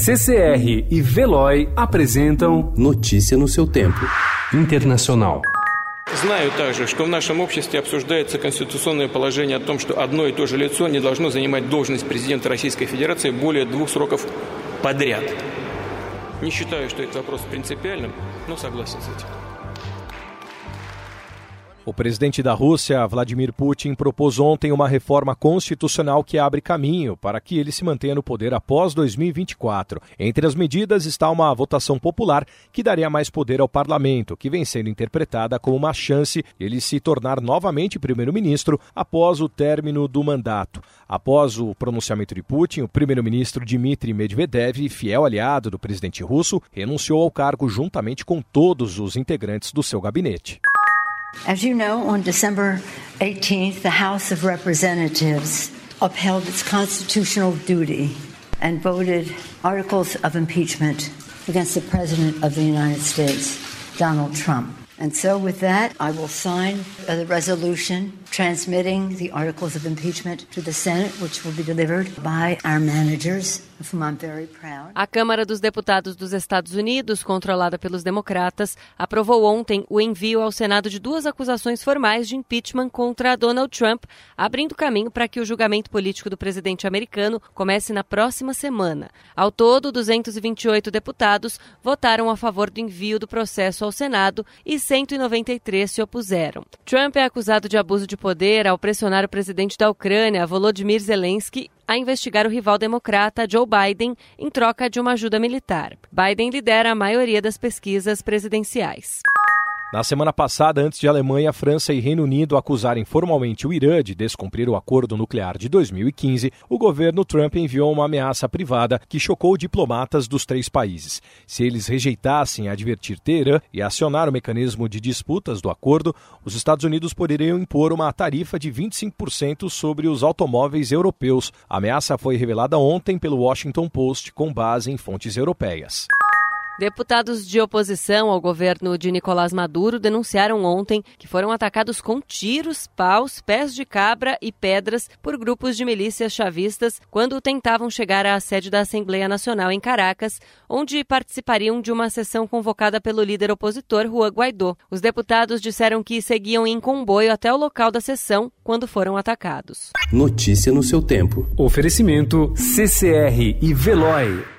CCR e Veloy apresentam Notícia no seu tempo. Internacional. Знаю также, что в нашем обществе обсуждается конституционное положение о том, что одно и то же лицо не должно занимать должность президента Российской Федерации более двух сроков подряд. Не считаю, что этот вопрос принципиальным, но согласен с этим. O presidente da Rússia, Vladimir Putin, propôs ontem uma reforma constitucional que abre caminho para que ele se mantenha no poder após 2024. Entre as medidas está uma votação popular que daria mais poder ao parlamento, que vem sendo interpretada como uma chance de ele se tornar novamente primeiro-ministro após o término do mandato. Após o pronunciamento de Putin, o primeiro-ministro Dmitry Medvedev, fiel aliado do presidente russo, renunciou ao cargo juntamente com todos os integrantes do seu gabinete. As you know, on December 18th, the House of Representatives upheld its constitutional duty and voted articles of impeachment against the President of the United States, Donald Trump. And so, with that, I will sign the resolution transmitting the articles of impeachment to the Senate, which will be delivered by our managers A Câmara dos Deputados dos Estados Unidos, controlada pelos democratas, aprovou ontem o envio ao Senado de duas acusações formais de impeachment contra Donald Trump, abrindo caminho para que o julgamento político do presidente americano comece na próxima semana. Ao todo, 228 deputados votaram a favor do envio do processo ao Senado e 193 se opuseram. Trump é acusado de abuso de poder ao pressionar o presidente da Ucrânia, Volodymyr Zelensky, a investigar o rival democrata Joe Biden em troca de uma ajuda militar. Biden lidera a maioria das pesquisas presidenciais. Na semana passada, antes de Alemanha, França e Reino Unido acusarem formalmente o Irã de descumprir o acordo nuclear de 2015, o governo Trump enviou uma ameaça privada que chocou diplomatas dos três países. Se eles rejeitassem advertir Teherã e acionar o mecanismo de disputas do acordo, os Estados Unidos poderiam impor uma tarifa de 25% sobre os automóveis europeus. A ameaça foi revelada ontem pelo Washington Post com base em fontes europeias. Deputados de oposição ao governo de Nicolás Maduro denunciaram ontem que foram atacados com tiros, paus, pés de cabra e pedras por grupos de milícias chavistas quando tentavam chegar à sede da Assembleia Nacional em Caracas, onde participariam de uma sessão convocada pelo líder opositor Juan Guaidó. Os deputados disseram que seguiam em comboio até o local da sessão quando foram atacados. Notícia no seu tempo. Oferecimento CCR e Veloy.